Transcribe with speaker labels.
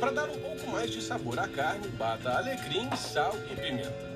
Speaker 1: Para dar um pouco mais de sabor à carne, bata alecrim, sal e pimenta.